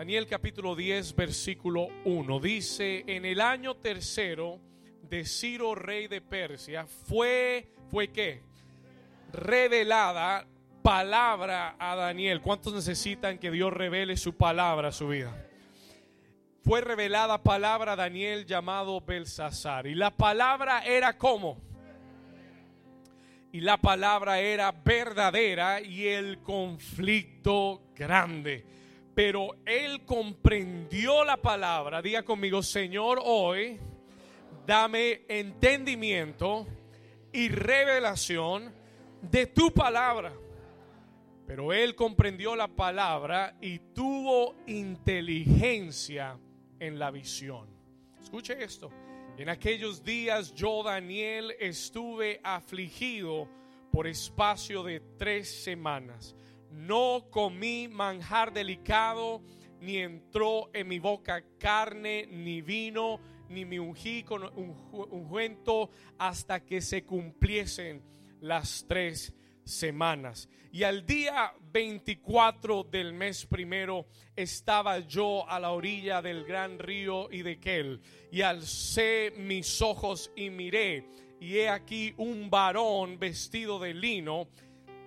Daniel capítulo 10, versículo 1. Dice, en el año tercero de Ciro, rey de Persia, fue, ¿fue qué? Revelada palabra a Daniel. ¿Cuántos necesitan que Dios revele su palabra a su vida? Fue revelada palabra a Daniel llamado Belsasar. Y la palabra era como. Y la palabra era verdadera y el conflicto grande pero él comprendió la palabra. Diga conmigo, Señor, hoy dame entendimiento y revelación de tu palabra. Pero él comprendió la palabra y tuvo inteligencia en la visión. Escuche esto. En aquellos días yo, Daniel, estuve afligido por espacio de tres semanas no comí manjar delicado, ni entró en mi boca carne, ni vino, ni me ungí con ungüento hasta que se cumpliesen las tres semanas. Y al día 24 del mes primero estaba yo a la orilla del gran río y de Kel, y alcé mis ojos y miré, y he aquí un varón vestido de lino,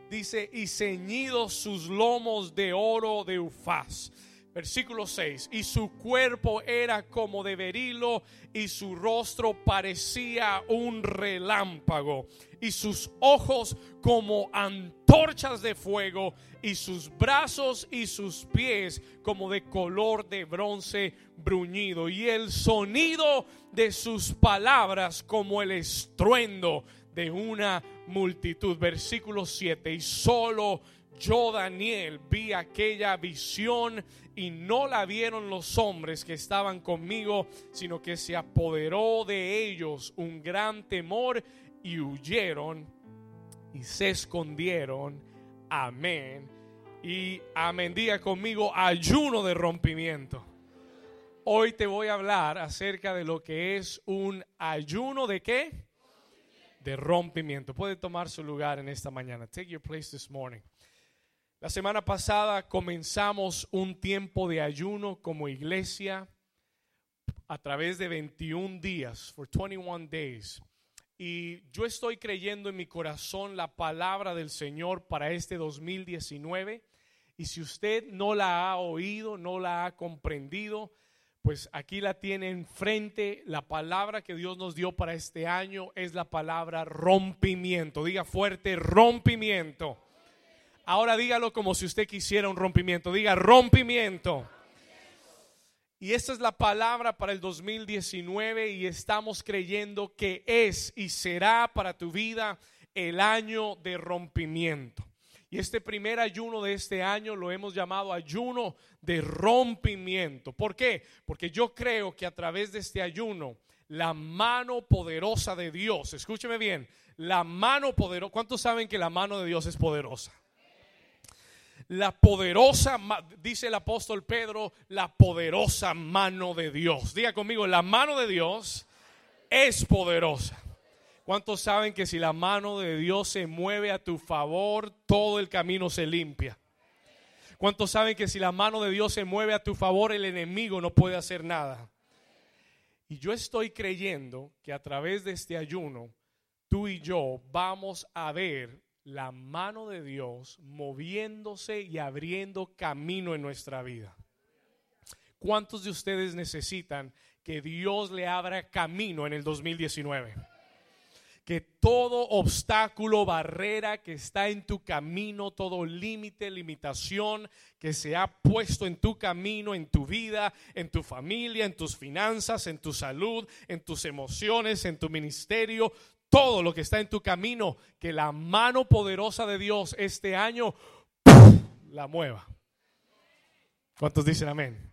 dice, y ceñidos sus lomos de oro de ufaz. Versículo 6, y su cuerpo era como de berilo y su rostro parecía un relámpago y sus ojos como antorchas de fuego y sus brazos y sus pies como de color de bronce bruñido y el sonido de sus palabras como el estruendo de una multitud. Versículo 7. Y solo yo, Daniel, vi aquella visión y no la vieron los hombres que estaban conmigo, sino que se apoderó de ellos un gran temor y huyeron y se escondieron. Amén. Y amén. Conmigo ayuno de rompimiento. Hoy te voy a hablar acerca de lo que es un ayuno de qué? de rompimiento. Puede tomar su lugar en esta mañana. Take your place this morning. La semana pasada comenzamos un tiempo de ayuno como iglesia a través de 21 días, for 21 days. Y yo estoy creyendo en mi corazón la palabra del Señor para este 2019. Y si usted no la ha oído, no la ha comprendido, pues aquí la tiene enfrente. La palabra que Dios nos dio para este año es la palabra rompimiento. Diga fuerte, rompimiento. Ahora dígalo como si usted quisiera un rompimiento. Diga rompimiento. Y esta es la palabra para el 2019 y estamos creyendo que es y será para tu vida el año de rompimiento. Y este primer ayuno de este año lo hemos llamado ayuno de rompimiento. ¿Por qué? Porque yo creo que a través de este ayuno, la mano poderosa de Dios, escúcheme bien, la mano poderosa, ¿cuántos saben que la mano de Dios es poderosa? La poderosa, dice el apóstol Pedro, la poderosa mano de Dios. Diga conmigo, la mano de Dios es poderosa. ¿Cuántos saben que si la mano de Dios se mueve a tu favor, todo el camino se limpia? ¿Cuántos saben que si la mano de Dios se mueve a tu favor, el enemigo no puede hacer nada? Y yo estoy creyendo que a través de este ayuno, tú y yo vamos a ver la mano de Dios moviéndose y abriendo camino en nuestra vida. ¿Cuántos de ustedes necesitan que Dios le abra camino en el 2019? que todo obstáculo, barrera que está en tu camino, todo límite, limitación que se ha puesto en tu camino, en tu vida, en tu familia, en tus finanzas, en tu salud, en tus emociones, en tu ministerio, todo lo que está en tu camino, que la mano poderosa de Dios este año la mueva. ¿Cuántos dicen amén?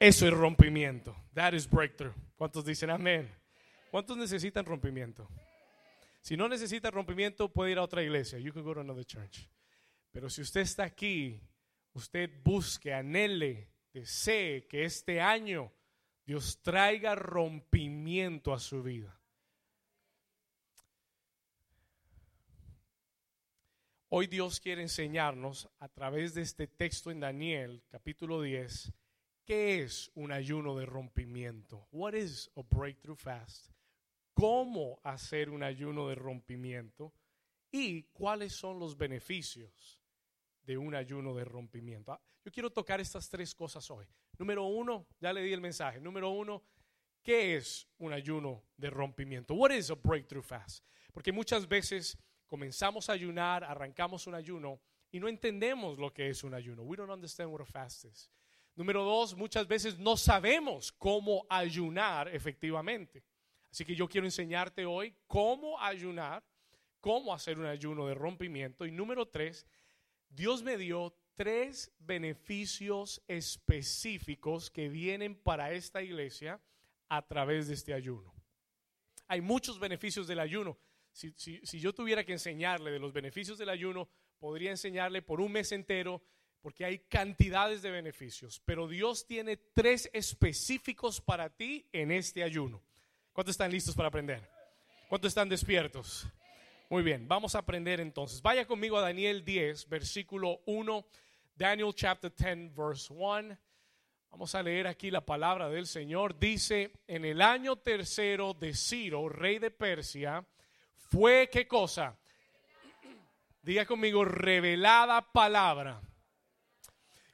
Eso es rompimiento. That is breakthrough. ¿Cuántos dicen amén? ¿Cuántos necesitan rompimiento? Si no necesita rompimiento, puede ir a otra iglesia. You can go to another church. Pero si usted está aquí, usted busque, anhele, desee que este año Dios traiga rompimiento a su vida. Hoy Dios quiere enseñarnos a través de este texto en Daniel, capítulo 10, ¿qué es un ayuno de rompimiento? What is a breakthrough fast? ¿Cómo hacer un ayuno de rompimiento? ¿Y cuáles son los beneficios de un ayuno de rompimiento? Ah, yo quiero tocar estas tres cosas hoy. Número uno, ya le di el mensaje. Número uno, ¿qué es un ayuno de rompimiento? What is a breakthrough fast? Porque muchas veces comenzamos a ayunar, arrancamos un ayuno y no entendemos lo que es un ayuno. We don't understand what a fast is. Número dos, muchas veces no sabemos cómo ayunar efectivamente. Así que yo quiero enseñarte hoy cómo ayunar, cómo hacer un ayuno de rompimiento. Y número tres, Dios me dio tres beneficios específicos que vienen para esta iglesia a través de este ayuno. Hay muchos beneficios del ayuno. Si, yo tuviera que enseñarle de los beneficios del ayuno, podría enseñarle por un mes entero, porque hay cantidades de beneficios. Pero Dios tiene tres específicos para ti en este ayuno. ¿Cuántos están listos para aprender? ¿Cuántos están despiertos? Muy bien, vamos a aprender entonces. Vaya conmigo a Daniel 10, versículo 1. Daniel chapter 10, verse 1. Vamos a leer aquí la palabra del Señor. Dice, en el año tercero de Ciro, rey de Persia, fue qué cosa? Diga conmigo, revelada palabra.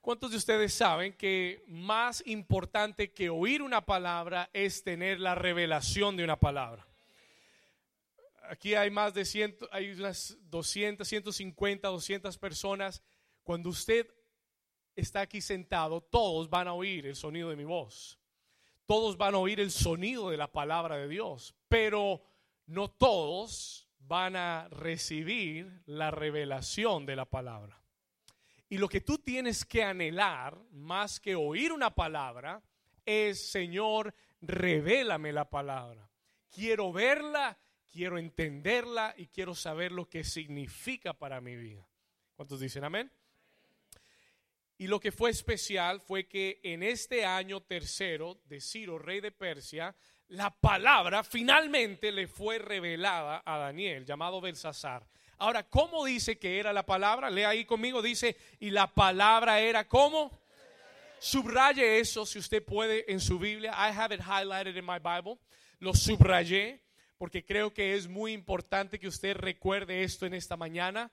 ¿Cuántos de ustedes saben que más importante que oír una palabra es tener la revelación de una palabra? Aquí hay más de 100, hay unas 200, 150, 200 personas. Cuando usted está aquí sentado, todos van a oír el sonido de mi voz. Todos van a oír el sonido de la palabra de Dios, pero no todos van a recibir la revelación de la palabra. Y lo que tú tienes que anhelar, más que oír una palabra, es, Señor, revélame la palabra. Quiero verla, quiero entenderla y quiero saber lo que significa para mi vida. ¿Cuántos dicen amén? Y lo que fue especial fue que en este año tercero de Ciro, rey de Persia, la palabra finalmente le fue revelada a Daniel, llamado Belsasar. Ahora, ¿cómo dice que era la palabra? Lea ahí conmigo, dice, y la palabra era ¿cómo? Subraye eso si usted puede en su Biblia. I have it highlighted in my Bible. Lo subrayé porque creo que es muy importante que usted recuerde esto en esta mañana.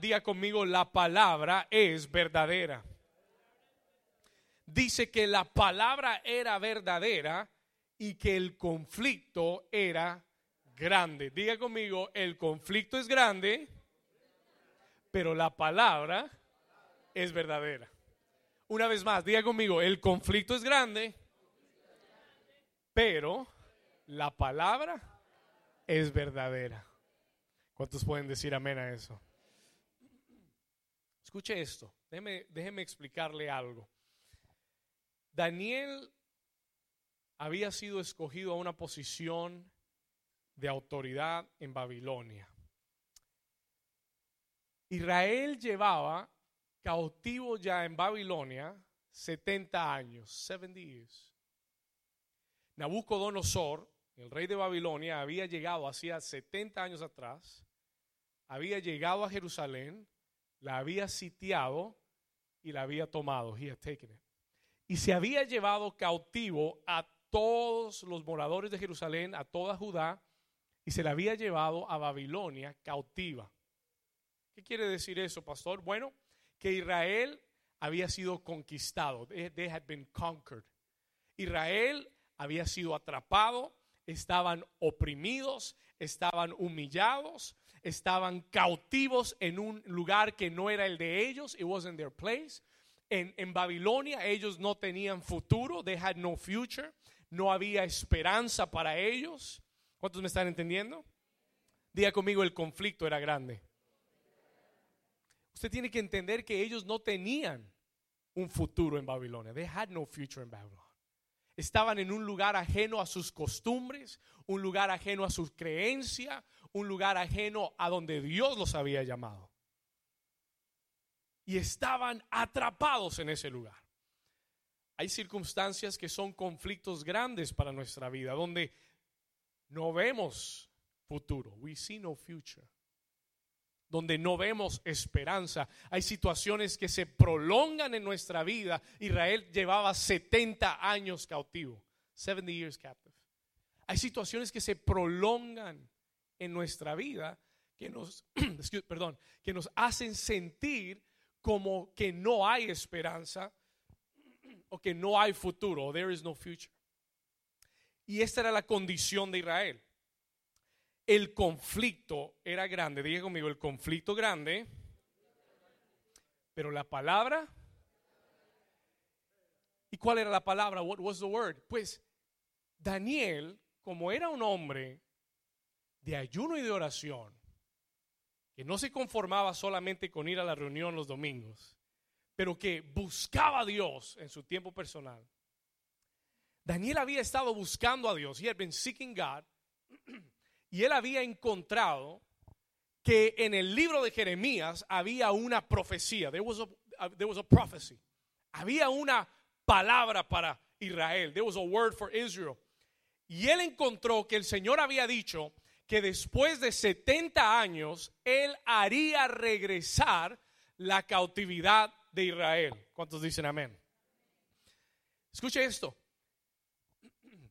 Diga conmigo, la palabra es verdadera. Dice que la palabra era verdadera y que el conflicto era grande. Diga conmigo, el conflicto es grande, pero la palabra es verdadera. Una vez más, diga conmigo, el conflicto es grande, pero la palabra es verdadera. ¿Cuántos pueden decir amén a eso? Escuche esto, déjeme, déjeme explicarle algo. Daniel había sido escogido a una posición de autoridad en Babilonia. Israel llevaba cautivo ya en Babilonia 70 años, 70 years. Nabucodonosor, el rey de Babilonia, había llegado hacía 70 años atrás, había llegado a Jerusalén, la había sitiado y la había tomado. He had taken it. Y se había llevado cautivo a todos los moradores de Jerusalén, a toda Judá, y se la había llevado a Babilonia cautiva. ¿Qué quiere decir eso, pastor? Bueno, que Israel había sido conquistado. They had been conquered. Israel había sido atrapado, estaban oprimidos, estaban humillados, estaban cautivos en un lugar que no era el de ellos. It wasn't their place. En, en Babilonia ellos no tenían futuro. They had no future. No había esperanza para ellos. ¿Cuántos me están entendiendo? Diga conmigo, el conflicto era grande. Usted tiene que entender que ellos no tenían un futuro en Babilonia. They had no future in Babylon. Estaban en un lugar ajeno a sus costumbres, un lugar ajeno a su creencia, un lugar ajeno a donde Dios los había llamado. Y estaban atrapados en ese lugar. Hay circunstancias que son conflictos grandes para nuestra vida, donde no vemos futuro. We see no future. donde no vemos esperanza. Hay situaciones que se prolongan en nuestra vida. Israel llevaba 70 años cautivo. 70 years captive. Hay situaciones que se prolongan en nuestra vida que nos, perdón, que nos hacen sentir como que no hay esperanza o que no hay futuro, there is no future. Y esta era la condición de Israel. El conflicto era grande, diga conmigo, el conflicto grande, pero la palabra. ¿Y cuál era la palabra? What was the word? Pues Daniel, como era un hombre de ayuno y de oración, que no se conformaba solamente con ir a la reunión los domingos, pero que buscaba a Dios en su tiempo personal. Daniel había estado buscando a Dios. He had been seeking God. Y él había encontrado que en el libro de Jeremías había una profecía. There was a, there was a prophecy. Había una palabra para Israel. There was a word for Israel. Y él encontró que el Señor había dicho que después de 70 años él haría regresar la cautividad de Israel. ¿Cuántos dicen amén? Escuche esto.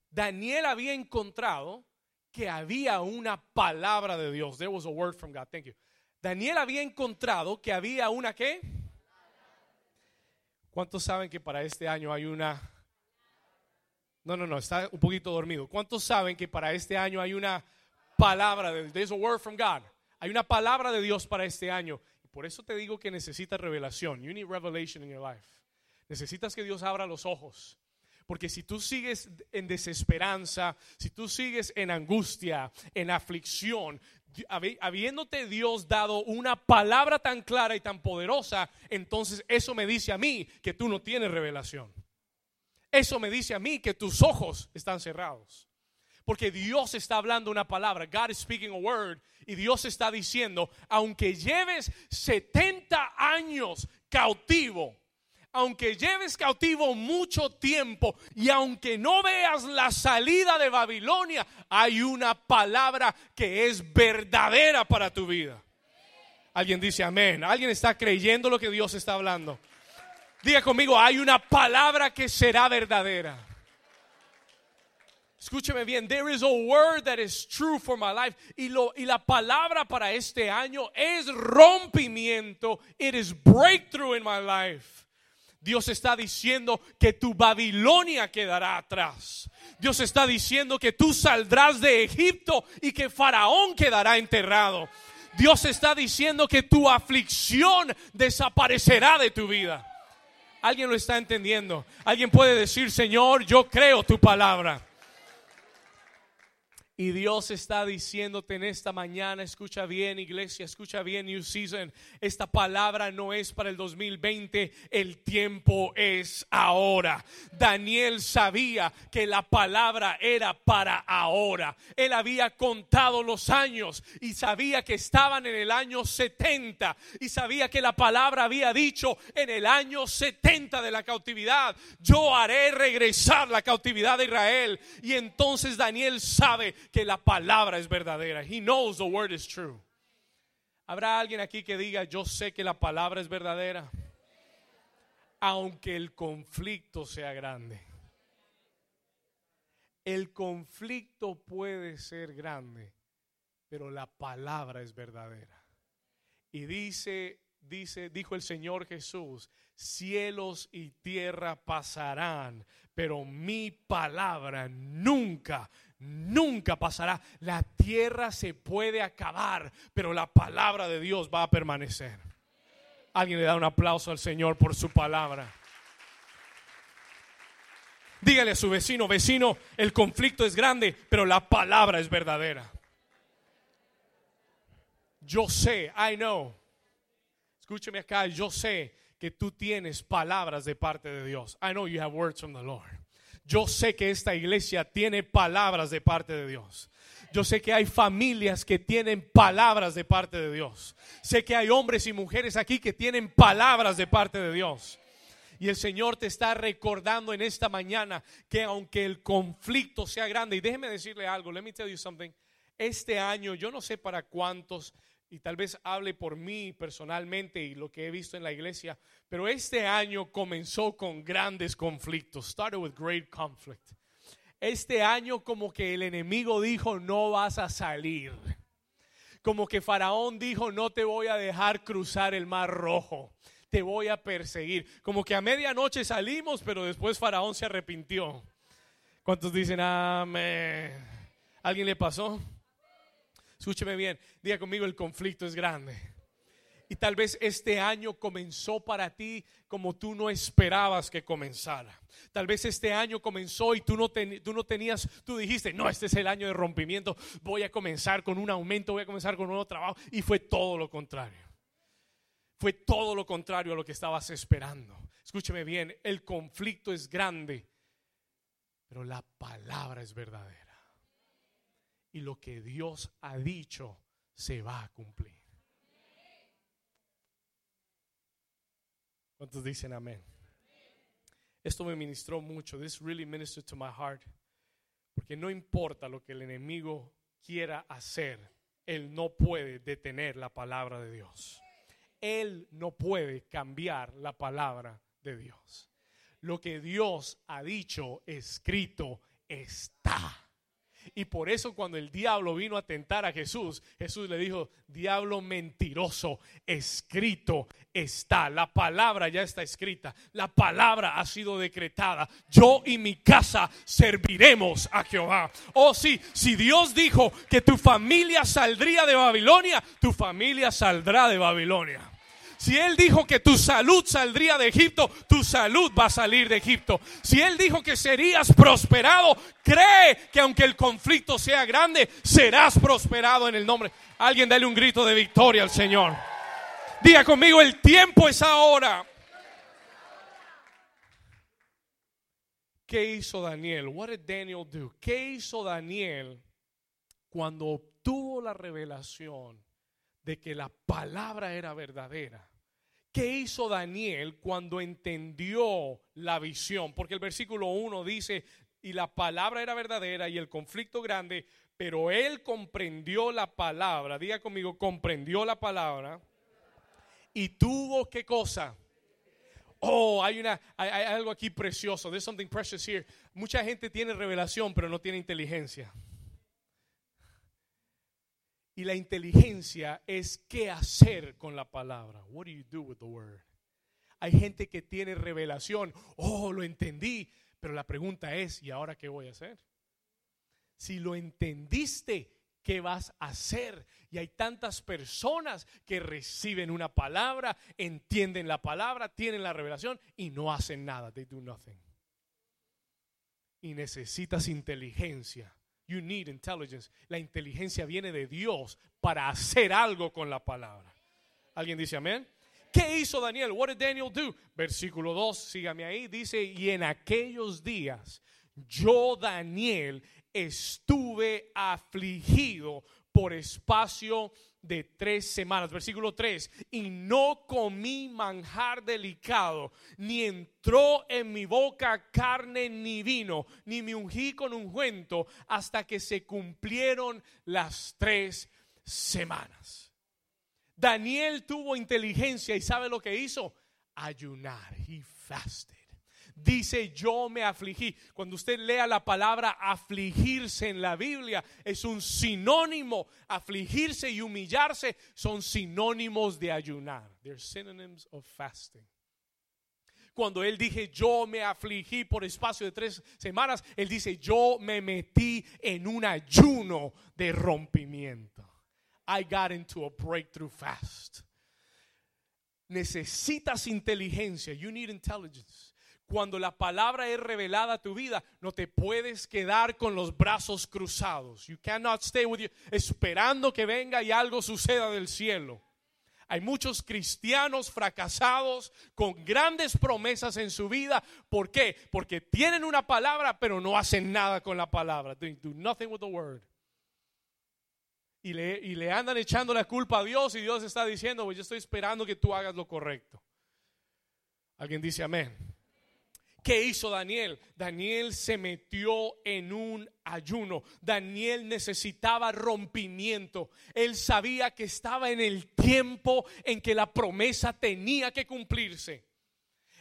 Daniel había encontrado que había una palabra de Dios. There was a word from God. Thank you. Daniel había encontrado que había una qué? ¿Cuántos saben que para este año hay una No, no, no, está un poquito dormido. ¿Cuántos saben que para este año hay una palabra de There's a word from God. Hay una palabra de Dios para este año. Por eso te digo que necesitas revelación. You need revelation in your life. Necesitas que Dios abra los ojos. Porque si tú sigues en desesperanza, si tú sigues en angustia, en aflicción, habiéndote Dios dado una palabra tan clara y tan poderosa, entonces eso me dice a mí que tú no tienes revelación. Eso me dice a mí que tus ojos están cerrados. Porque Dios está hablando una palabra. God is speaking a word. Y Dios está diciendo, aunque lleves 70 años cautivo, aunque lleves cautivo mucho tiempo y aunque no veas la salida de Babilonia, hay una palabra que es verdadera para tu vida. Alguien dice amén. Alguien está creyendo lo que Dios está hablando. Diga conmigo, hay una palabra que será verdadera. Escúcheme bien, there is a word that is true for my life. Y, lo, y la palabra para este año es rompimiento. It is breakthrough in my life. Dios está diciendo que tu Babilonia quedará atrás. Dios está diciendo que tú saldrás de Egipto y que Faraón quedará enterrado. Dios está diciendo que tu aflicción desaparecerá de tu vida. ¿Alguien lo está entendiendo? Alguien puede decir, Señor, yo creo tu palabra. Y Dios está diciéndote en esta mañana, escucha bien iglesia, escucha bien New Season, esta palabra no es para el 2020, el tiempo es ahora. Daniel sabía que la palabra era para ahora. Él había contado los años y sabía que estaban en el año 70 y sabía que la palabra había dicho en el año 70 de la cautividad, yo haré regresar la cautividad de Israel. Y entonces Daniel sabe que la palabra es verdadera. He knows the word is true. ¿Habrá alguien aquí que diga, yo sé que la palabra es verdadera? Aunque el conflicto sea grande. El conflicto puede ser grande, pero la palabra es verdadera. Y dice, dice, dijo el Señor Jesús, cielos y tierra pasarán, pero mi palabra nunca nunca pasará. La tierra se puede acabar, pero la palabra de Dios va a permanecer. Alguien le da un aplauso al Señor por su palabra. Dígale a su vecino, vecino, el conflicto es grande, pero la palabra es verdadera. Yo sé, I know. Escúcheme acá, yo sé que tú tienes palabras de parte de Dios. I know you have words from the Lord. Yo sé que esta iglesia tiene palabras de parte de Dios. Yo sé que hay familias que tienen palabras de parte de Dios. Sé que hay hombres y mujeres aquí que tienen palabras de parte de Dios. Y el Señor te está recordando en esta mañana que aunque el conflicto sea grande, y déjeme decirle algo, let me tell you something, este año yo no sé para cuántos y tal vez hable por mí personalmente y lo que he visto en la iglesia, pero este año comenzó con grandes conflictos. Started with great conflict. Este año como que el enemigo dijo, no vas a salir. Como que Faraón dijo, no te voy a dejar cruzar el mar rojo. Te voy a perseguir. Como que a medianoche salimos, pero después Faraón se arrepintió. ¿Cuántos dicen amén? ¿Alguien le pasó? Escúcheme bien, diga conmigo, el conflicto es grande. Y tal vez este año comenzó para ti como tú no esperabas que comenzara. Tal vez este año comenzó y tú no, tenías, tú dijiste, no, este es el año de rompimiento, voy a comenzar con un aumento, voy a comenzar con un nuevo trabajo. Y fue todo lo contrario. Fue todo lo contrario a lo que estabas esperando. Escúcheme bien, el conflicto es grande, pero la palabra es verdadera y lo que Dios ha dicho se va a cumplir. ¿Cuántos dicen amén? Esto me ministró mucho. This really ministered to my heart. Porque no importa lo que el enemigo quiera hacer, él no puede detener la palabra de Dios. Él no puede cambiar la palabra de Dios. Lo que Dios ha dicho, escrito, está. Y por eso cuando el diablo vino a tentar a Jesús, Jesús le dijo, diablo mentiroso, escrito está. La palabra ya está escrita. La palabra ha sido decretada. Yo y mi casa serviremos a Jehová. Oh sí, si Dios dijo que tu familia saldría de Babilonia, tu familia saldrá de Babilonia. Si Él dijo que tu salud saldría de Egipto, tu salud va a salir de Egipto. Si Él dijo que serías prosperado, cree que aunque el conflicto sea grande, serás prosperado en el nombre. Alguien dale un grito de victoria al Señor. Diga conmigo, el tiempo es ahora. ¿Qué hizo Daniel? What did Daniel do? ¿Qué hizo Daniel cuando obtuvo la revelación de que la palabra era verdadera? ¿Qué hizo Daniel cuando entendió la visión? Porque el versículo 1 dice, y la palabra era verdadera y el conflicto grande, pero él comprendió la palabra, diga conmigo, comprendió la palabra y tuvo qué cosa. Oh, hay, una, hay, algo aquí precioso. There's something precious here. Mucha gente tiene revelación, pero no tiene inteligencia. Y la inteligencia es qué hacer con la palabra. What do you do with the word? Hay gente que tiene revelación. Oh, lo entendí. Pero la pregunta es, ¿y ahora qué voy a hacer? Si lo entendiste, ¿qué vas a hacer? Y hay tantas personas que reciben una palabra, entienden la palabra, tienen la revelación y no hacen nada. They do nothing. Y necesitas inteligencia You need intelligence. La inteligencia viene de Dios para hacer algo con la palabra. ¿Alguien dice amén? ¿Qué hizo Daniel? What did Daniel do? Versículo 2, sígame ahí, dice, y en aquellos días yo, Daniel, estuve afligido por espacio de tres semanas. Versículo 3. Y no comí manjar delicado, ni entró en mi boca carne ni vino, ni me ungí con ungüento, hasta que se cumplieron las tres semanas. Daniel tuvo inteligencia y sabe lo que hizo? Ayunar. He fasted dice yo me afligí. Cuando usted lea la palabra afligirse en la Biblia, es un sinónimo. Afligirse y humillarse son sinónimos de ayunar. They're synonyms of fasting. Cuando él dije yo me afligí por espacio de tres semanas, él dice yo me metí en un ayuno de rompimiento. I got into a breakthrough fast. Necesitas inteligencia. You need intelligence cuando la palabra es revelada a tu vida, no te puedes quedar con los brazos cruzados. You cannot stay with you esperando que venga y algo suceda del cielo. Hay muchos cristianos fracasados con grandes promesas en su vida. ¿Por qué? Porque tienen una palabra, pero no hacen nada con la palabra. They do nothing with the word. Y le, y le andan echando la culpa a Dios y Dios está diciendo, pues yo estoy esperando que tú hagas lo correcto. Alguien dice amén. ¿Qué hizo Daniel? Daniel se metió en un ayuno. Daniel necesitaba rompimiento. Él sabía que estaba en el tiempo en que la promesa tenía que cumplirse.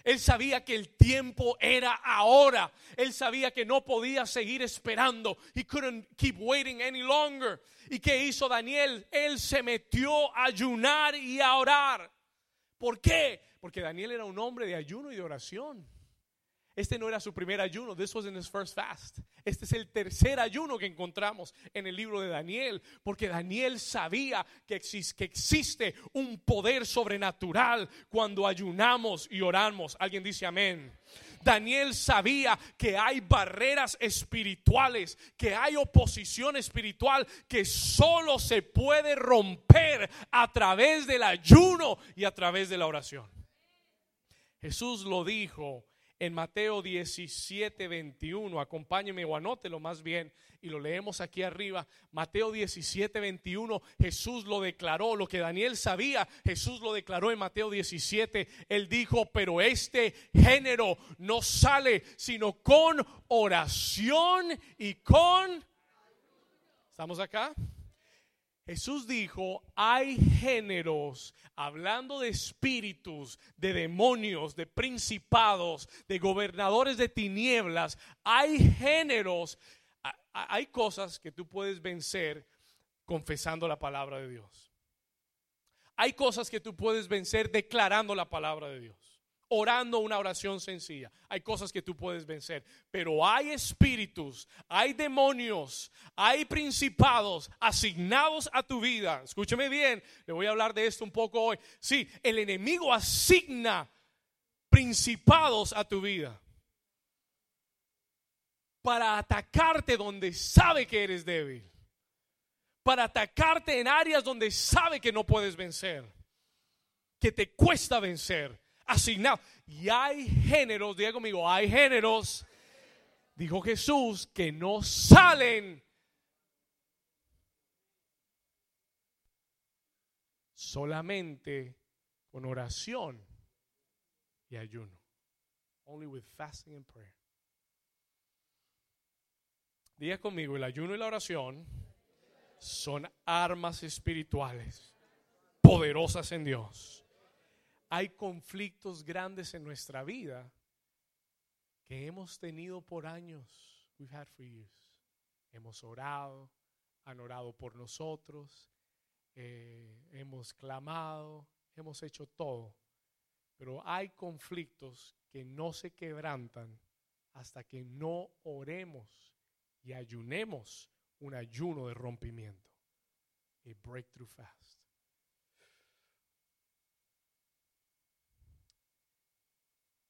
Él sabía que el tiempo era ahora. Él sabía que no podía seguir esperando. He couldn't keep waiting any longer. ¿Y qué hizo Daniel? Él se metió a ayunar y a orar. ¿Por qué? Porque Daniel era un hombre de ayuno y de oración. Este no era su primer ayuno. This wasn't his first fast. Este es el tercer ayuno que encontramos en el libro de Daniel. Porque Daniel sabía que, existe un poder sobrenatural cuando ayunamos y oramos. Alguien dice amén. Daniel sabía que hay barreras espirituales, que hay oposición espiritual que solo se puede romper a través del ayuno y a través de la oración. Jesús lo dijo en Mateo 17, 21. Acompáñeme o anótelo más bien y lo leemos aquí arriba. Mateo 17, 21. Jesús lo declaró, lo que Daniel sabía, Jesús lo declaró en Mateo 17. Él dijo, pero este género no sale sino con oración y con... ¿Estamos acá? Jesús dijo, hay géneros, hablando de espíritus, de demonios, de principados, de gobernadores de tinieblas, hay géneros, hay cosas que tú puedes vencer confesando la palabra de Dios. Hay cosas que tú puedes vencer declarando la palabra de Dios orando una oración sencilla. Hay cosas que tú puedes vencer, pero hay espíritus, hay demonios, hay principados asignados a tu vida. Escúcheme bien, le voy a hablar de esto un poco hoy. Sí, el enemigo asigna principados a tu vida para atacarte donde sabe que eres débil, para atacarte en áreas donde sabe que no puedes vencer, que te cuesta vencer asignado. Y hay géneros, diga conmigo, hay géneros, dijo Jesús, que no salen solamente con oración y ayuno. Only with fasting and prayer. Diga conmigo, el ayuno y la oración son armas espirituales poderosas en Dios hay conflictos grandes en nuestra vida que hemos tenido por años. We've had for years. Hemos orado, han orado por nosotros, eh, hemos clamado, hemos hecho todo. Pero hay conflictos que no se quebrantan hasta que no oremos y ayunemos un ayuno de rompimiento. A breakthrough fast.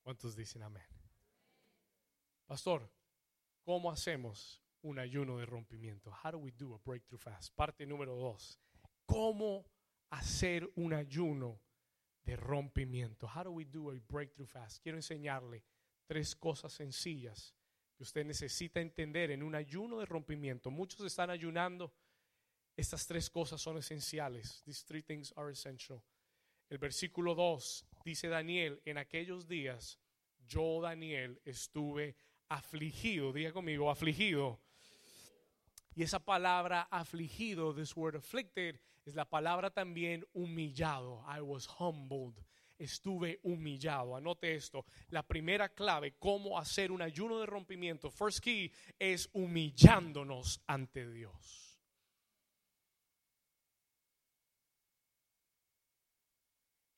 ¿Cuántos dicen amén? Pastor, ¿cómo hacemos un ayuno de rompimiento? How do we do a breakthrough fast? Parte número dos. ¿Cómo hacer un ayuno de rompimiento? How do we do a breakthrough fast? Quiero enseñarle tres cosas sencillas que usted necesita entender en un ayuno de rompimiento. Muchos están ayunando. Estas tres cosas son esenciales. These three things are essential. El versículo 2 dice Daniel, en aquellos días yo, Daniel, estuve afligido. Diga conmigo, afligido. Y esa palabra afligido, this word afflicted, es la palabra también humillado. I was humbled. Estuve humillado. Anote esto. La primera clave, cómo hacer un ayuno de rompimiento, first key, es humillándonos ante Dios.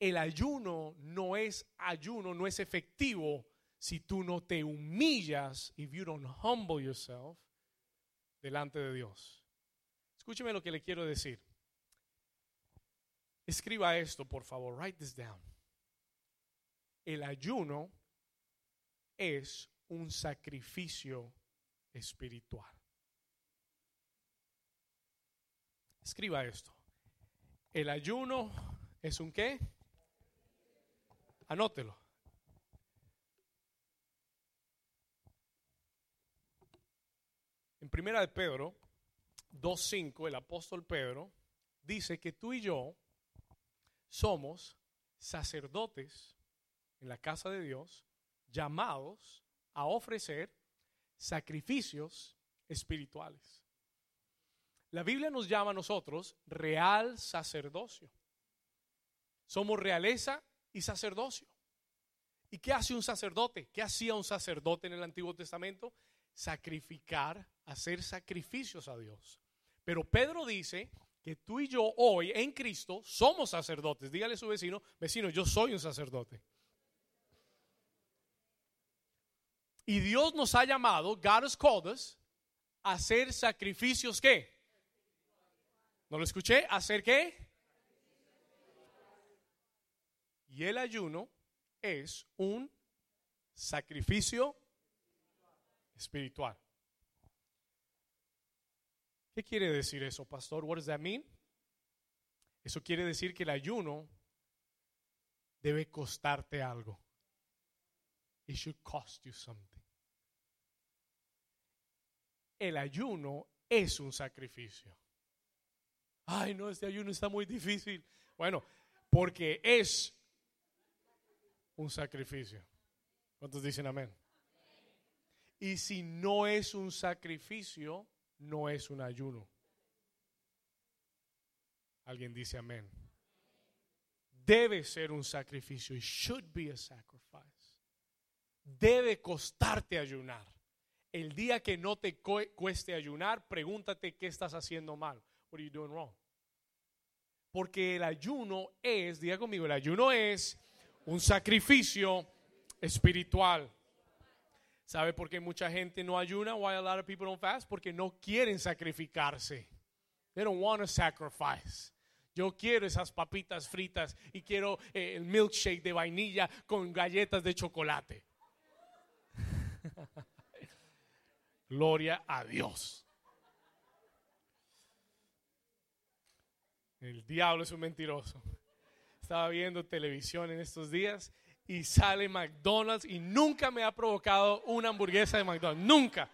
El ayuno no es ayuno, no es efectivo si tú no te humillas, if you don't humble yourself, delante de Dios. Escúcheme lo que le quiero decir. Escriba esto, por favor, write this down. El ayuno es un sacrificio espiritual. Escriba esto. El ayuno es un qué? Anótelo. En primera de Pedro 2.5, el apóstol Pedro dice que tú y yo somos sacerdotes en la casa de Dios, llamados a ofrecer sacrificios espirituales. La Biblia nos llama a nosotros real sacerdocio. Somos realeza y sacerdocio. ¿Y qué hace un sacerdote? ¿Qué hacía un sacerdote en el Antiguo Testamento? Sacrificar, hacer sacrificios a Dios. Pero Pedro dice que tú y yo hoy en Cristo somos sacerdotes. Dígale a su vecino, vecino, yo soy un sacerdote. Y Dios nos ha llamado, God has called us, a hacer sacrificios ¿qué? ¿No lo escuché? ¿Hacer qué? Y el ayuno es un sacrificio espiritual. ¿Qué quiere decir eso, pastor? What does that mean? Eso quiere decir que el ayuno debe costarte algo. It should cost you something. El ayuno es un sacrificio. Ay, no, este ayuno está muy difícil. Bueno, porque es un sacrificio. ¿Cuántos dicen amén? Y si no es un sacrificio, no es un ayuno. Alguien dice amén. Debe ser un sacrificio. It should be a sacrifice. Debe costarte ayunar. El día que no te cueste ayunar, pregúntate qué estás haciendo mal. What are you doing wrong? Porque el ayuno es, diga conmigo, el ayuno es un sacrificio espiritual. ¿Sabe por qué mucha gente no ayuna? Why a lot of people don't fast? Porque no quieren sacrificarse. They don't want to sacrifice. Yo quiero esas papitas fritas y quiero eh, el milkshake de vainilla con galletas de chocolate. Gloria a Dios. El diablo es un mentiroso estaba viendo televisión en estos días y sale McDonald's y nunca me ha provocado una hamburguesa de McDonald's, nunca.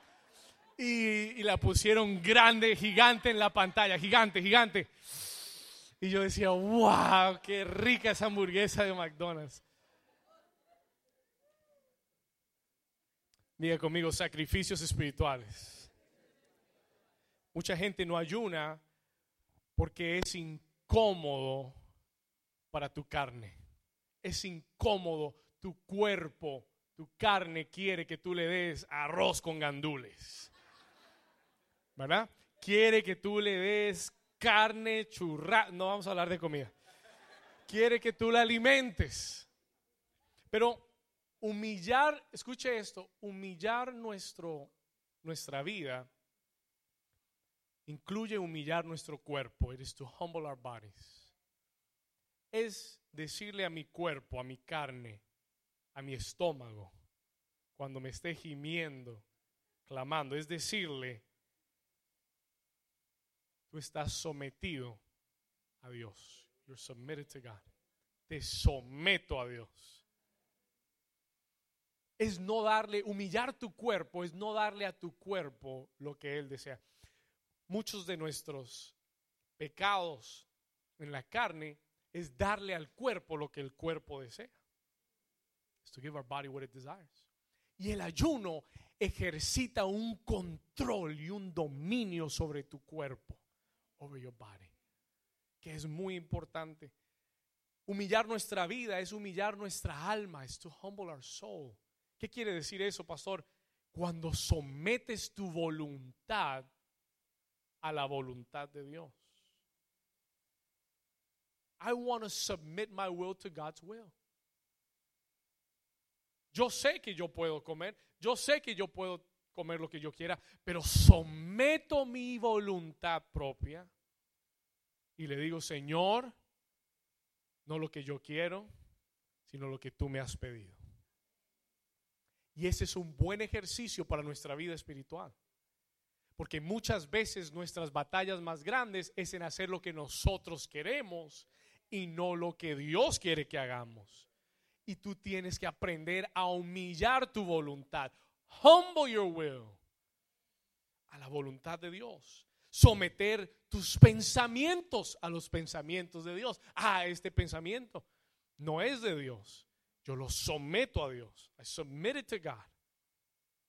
Y, la pusieron grande, gigante en la pantalla, gigante, gigante. Y yo decía, wow, qué rica esa hamburguesa de McDonald's. Diga conmigo, sacrificios espirituales. Mucha gente no ayuna porque es incómodo para tu carne. Es incómodo, tu cuerpo, tu carne quiere que tú le des arroz con gandules. ¿Verdad? Quiere que tú le des carne churra. No vamos a hablar de comida. Quiere que tú la alimentes. Pero humillar, escuche esto, humillar nuestro, nuestra vida incluye humillar nuestro cuerpo. It is to humble our bodies es decirle a mi cuerpo, a mi carne, a mi estómago, cuando me esté gimiendo, clamando, es decirle, tú estás sometido a Dios. You're submitted to God. Te someto a Dios. Es no darle, humillar tu cuerpo, es no darle a tu cuerpo lo que Él desea. Muchos de nuestros pecados en la carne es darle al cuerpo lo que el cuerpo desea. to give our body what it desires. Y el ayuno ejercita un control y un dominio sobre tu cuerpo, over your body, que es muy importante. Humillar nuestra vida es humillar nuestra alma, es to humble our soul. ¿Qué quiere decir eso, pastor? Cuando sometes tu voluntad a la voluntad de Dios. I want to submit my will to God's will. Yo sé que yo puedo comer, yo sé que yo puedo comer lo que yo quiera, pero someto mi voluntad propia y le digo, Señor, no lo que yo quiero, sino lo que tú me has pedido. Y ese es un buen ejercicio para nuestra vida espiritual. Porque muchas veces nuestras batallas más grandes es en hacer lo que nosotros queremos y no lo que Dios quiere que hagamos. Y tú tienes que aprender a humillar tu voluntad. Humble your will a la voluntad de Dios. Someter tus pensamientos a los pensamientos de Dios. Ah, este pensamiento no es de Dios. Yo lo someto a Dios. I submit it to God.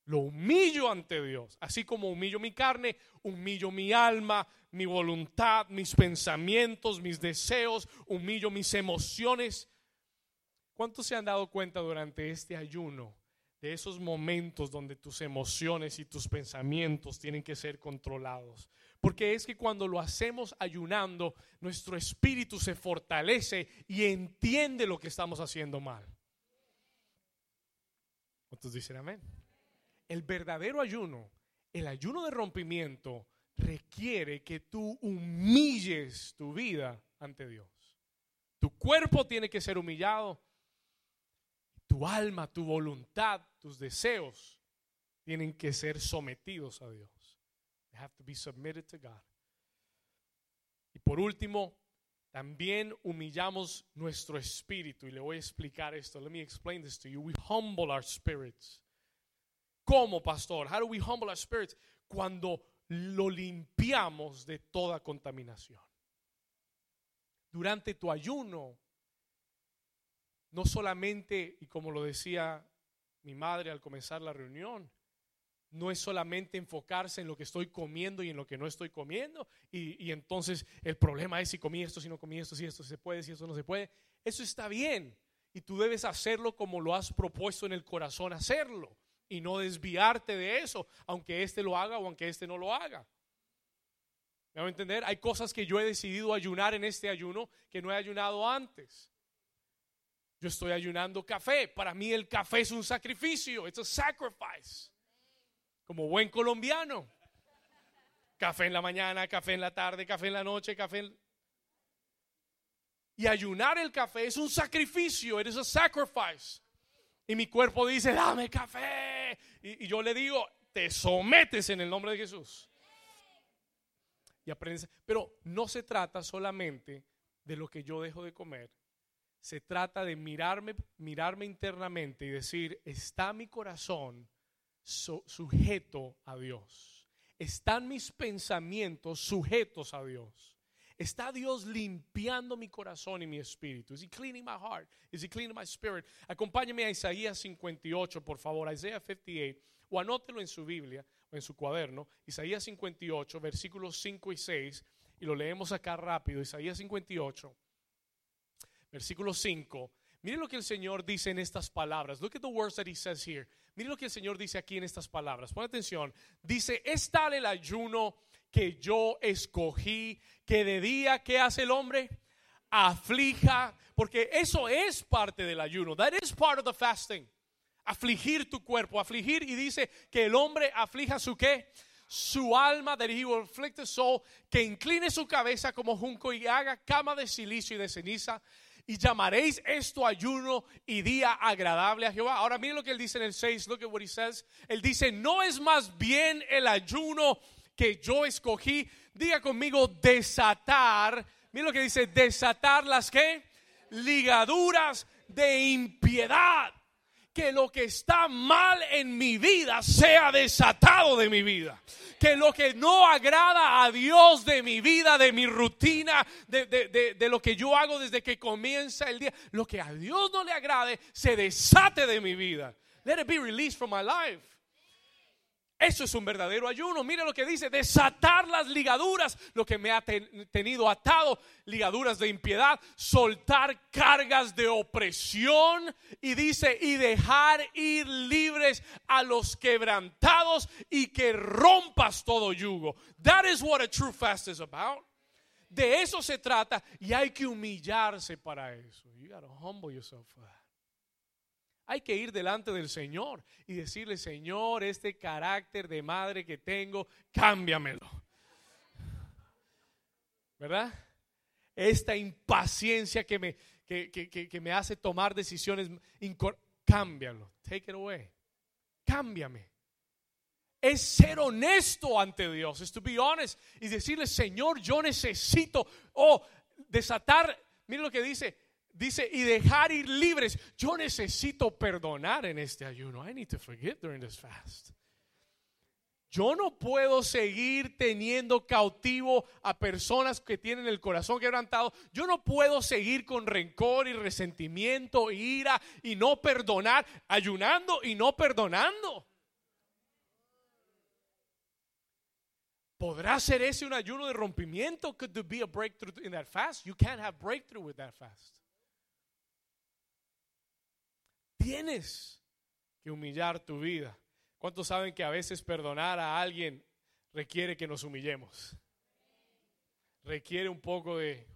Lo humillo ante Dios, así como humillo mi carne, humillo mi alma, mi voluntad, mis pensamientos, mis deseos, humillo mis emociones. ¿Cuántos se han dado cuenta durante este ayuno de esos momentos donde tus emociones y tus pensamientos tienen que ser controlados? Porque es que cuando lo hacemos ayunando, nuestro espíritu se fortalece y entiende lo que estamos haciendo mal. ¿Cuántos dicen amén? El verdadero ayuno, el ayuno de rompimiento, requiere que tú humilles tu vida ante Dios. Tu cuerpo tiene que ser humillado. Tu alma, tu voluntad, tus deseos tienen que ser sometidos a Dios. They have to be submitted to God. Y por último, también humillamos nuestro espíritu. Y le voy a explicar esto. Let me explain this to you. We humble our spirits. ¿Cómo, pastor? How do we humble our spirits? Cuando lo limpiamos de toda contaminación. Durante tu ayuno, no solamente, y como lo decía mi madre al comenzar la reunión, no es solamente enfocarse en lo que estoy comiendo y en lo que no estoy comiendo. Y, y, entonces el problema es si comí esto, si no comí esto, si esto se puede, si esto no se puede. Eso está bien. Y tú debes hacerlo como lo has propuesto en el corazón hacerlo y no desviarte de eso, aunque éste lo haga o aunque éste no lo haga. ¿Me a entender? Hay cosas que yo he decidido ayunar en este ayuno que no he ayunado antes. Yo estoy ayunando café. Para mí el café es un sacrificio. It's a sacrifice. Como buen colombiano. Café en la mañana, café en la tarde, café en la noche, café. Y ayunar el café es un sacrificio. It is a sacrifice. Y mi cuerpo dice, dame café. Y, yo le digo, te sometes en el nombre de Jesús. Y aprendes. Pero no se trata solamente de lo que yo dejo de comer. Se trata de mirarme, mirarme internamente y decir, está mi corazón sujeto a Dios. Están mis pensamientos sujetos a Dios. ¿Está Dios limpiando mi corazón y mi espíritu? ¿Is he cleaning my heart? ¿Is he cleaning my spirit? Acompáñeme a Isaías 58, por favor, Isaías 58, o anótelo en su Biblia o en su cuaderno, Isaías 58, versículos 5 y 6, y lo leemos acá rápido, Isaías 58, versículo 5. Mire lo que el Señor dice en estas palabras. Look at the words that he says here. Mire lo que el Señor dice aquí en estas palabras. Pon atención. Dice, es tal el ayuno que yo escogí, que de día, ¿qué hace el hombre? Aflija, porque eso es parte del ayuno. That is part of the fasting. Afligir tu cuerpo, afligir y dice que el hombre aflija su qué? Su alma, that he will afflict the soul, que incline su cabeza como junco y haga cama de silicio y de ceniza y llamaréis esto ayuno y día agradable a Jehová. Ahora miren lo que él dice en el 6, look at what he says. Él dice, no es más bien el ayuno que yo escogí, diga conmigo desatar, mira lo que dice, desatar las que ligaduras de impiedad. Que lo que está mal en mi vida sea desatado de mi vida. Que lo que no agrada a Dios de mi vida, de mi rutina, de, de, de, lo que yo hago desde que comienza el día, lo que a Dios no le agrade, se desate de mi vida. Let it be released from my life. Eso es un verdadero ayuno. Mire lo que dice, desatar las ligaduras, lo que me ha tenido atado, ligaduras de impiedad, soltar cargas de opresión y dice, y dejar ir libres a los quebrantados y que rompas todo yugo. That is what a true fast is about. De eso se trata y hay que humillarse para eso. You gotta humble yourself for that. Hay que ir delante del Señor y decirle, Señor, este carácter de madre que tengo, cámbiamelo. ¿Verdad? Esta impaciencia que me, que, me hace tomar decisiones, cámbialo. Take it away. Cámbiame. Es ser honesto ante Dios, es to be honest y decirle, Señor, yo necesito, oh, desatar, mire lo que dice, dice, y dejar ir libres. Yo necesito perdonar en este ayuno. I need to forgive during this fast. Yo no puedo seguir teniendo cautivo a personas que tienen el corazón quebrantado. Yo no puedo seguir con rencor y resentimiento, ira y no perdonar, ayunando y no perdonando. ¿Podrá ser ese un ayuno de rompimiento? Could there be a breakthrough in that fast? You can't have breakthrough with that fast. Tienes que humillar tu vida. ¿Cuántos saben que a veces perdonar a alguien requiere que nos humillemos? Requiere un poco de,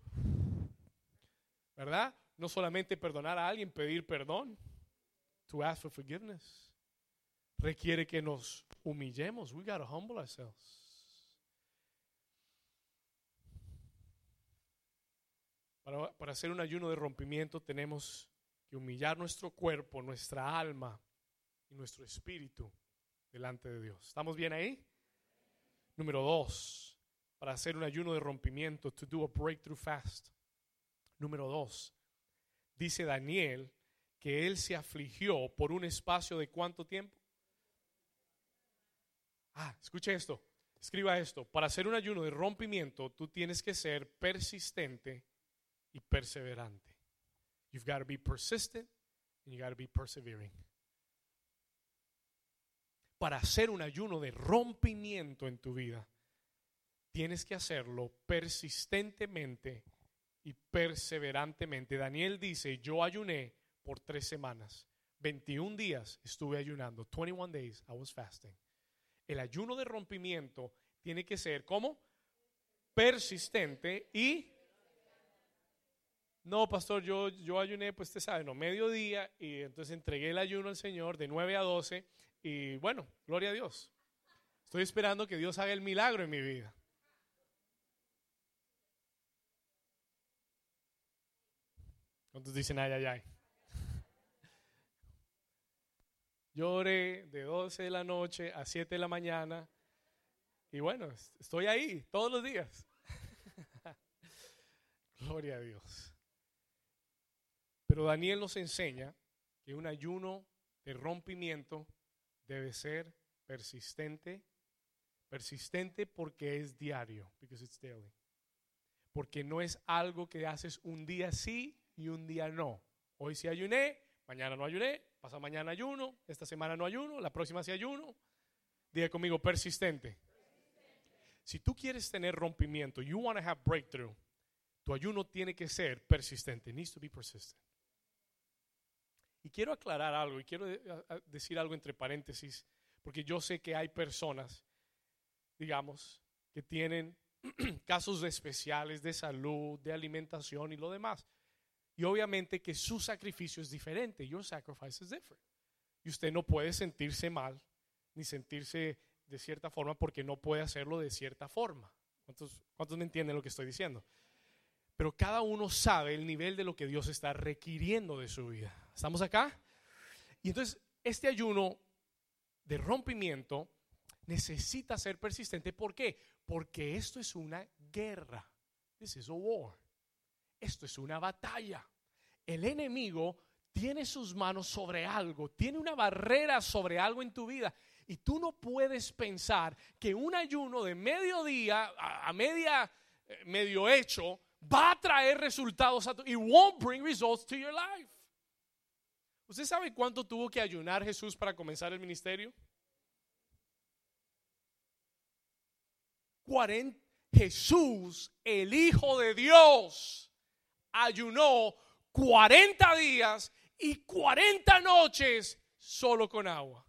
¿verdad? No solamente perdonar a alguien, pedir perdón. To ask for forgiveness. Requiere que nos humillemos. We gotta humble ourselves. Para, para hacer un ayuno de rompimiento tenemos que humillar nuestro cuerpo, nuestra alma y nuestro espíritu delante de Dios. ¿Estamos bien ahí? Número dos, para hacer un ayuno de rompimiento, to do a breakthrough fast. Número dos, dice Daniel que él se afligió por un espacio de cuánto tiempo? Ah, escuche esto, escriba esto. Para hacer un ayuno de rompimiento, tú tienes que ser persistente y perseverante. You've got to be persistent and you got to be persevering. Para hacer un ayuno de rompimiento en tu vida, tienes que hacerlo persistentemente y perseverantemente. Daniel dice, yo ayuné por tres semanas. 21 días estuve ayunando. 21 days I was fasting. El ayuno de rompimiento tiene que ser como persistente y no, pastor, yo, yo ayuné, pues usted sabe, no, mediodía y entonces entregué el ayuno al Señor de 9 a 12 y bueno, gloria a Dios. Estoy esperando que Dios haga el milagro en mi vida. ¿Cuántos dicen ay, ay, ay? Lloré de 12 de la noche a 7 de la mañana y bueno, estoy ahí todos los días. Gloria a Dios. Pero Daniel nos enseña que un ayuno de rompimiento debe ser persistente, persistente porque es diario, because it's daily. Porque no es algo que haces un día sí y un día no. Hoy sí ayuné, mañana no ayuné, pasa mañana ayuno, esta semana no ayuno, la próxima sí ayuno. Diga conmigo, persistente. Si tú quieres tener rompimiento, you want to have breakthrough, tu ayuno tiene que ser persistente. It needs to be persistent. Y quiero aclarar algo y quiero decir algo entre paréntesis, porque yo sé que hay personas, digamos, que tienen casos especiales de salud, de alimentación y lo demás. Y obviamente que su sacrificio es diferente. Your sacrifice is different. Y usted no puede sentirse mal ni sentirse de cierta forma porque no puede hacerlo de cierta forma. ¿Cuántos, cuántos me entienden lo que estoy diciendo? Pero cada uno sabe el nivel de lo que Dios está requiriendo de su vida. ¿Estamos acá? Y entonces este ayuno de rompimiento necesita ser persistente. ¿Por qué? Porque esto es una guerra. This is a war. Esto es una batalla. El enemigo tiene sus manos sobre algo, tiene una barrera sobre algo en tu vida. Y tú no puedes pensar que un ayuno de mediodía a, a media, eh, medio hecho, va a traer resultados a tu, it won't bring results to your life. ¿Usted sabe cuánto tuvo que ayunar Jesús para comenzar el ministerio? 40, Jesús, el Hijo de Dios, ayunó 40 días y 40 noches solo con agua.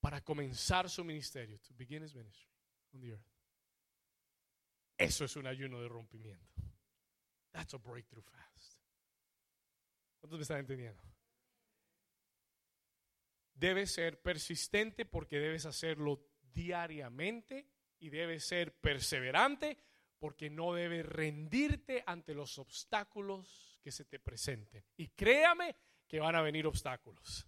Para comenzar su ministerio, to begin his ministry on the earth. Eso es un ayuno de rompimiento. That's a breakthrough fast. ¿Cuántos me están entendiendo? Debes ser persistente porque debes hacerlo diariamente y debes ser perseverante porque no debes rendirte ante los obstáculos que se te presenten. Y créame que van a venir obstáculos.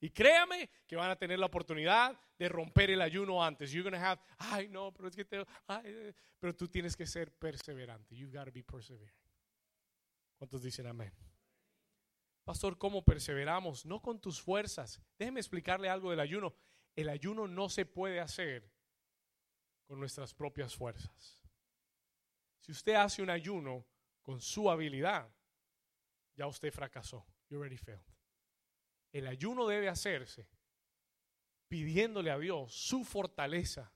Y créame que van a tener la oportunidad de romper el ayuno antes. You're going have, ay, no, pero es que te, ay, pero tú tienes que ser perseverante. You've got to be persevering. ¿Cuántos dicen amén? Pastor, ¿cómo perseveramos? No con tus fuerzas. Déjeme explicarle algo del ayuno. El ayuno no se puede hacer con nuestras propias fuerzas. Si usted hace un ayuno con su habilidad, ya usted fracasó. You already failed. El ayuno debe hacerse pidiéndole a Dios su fortaleza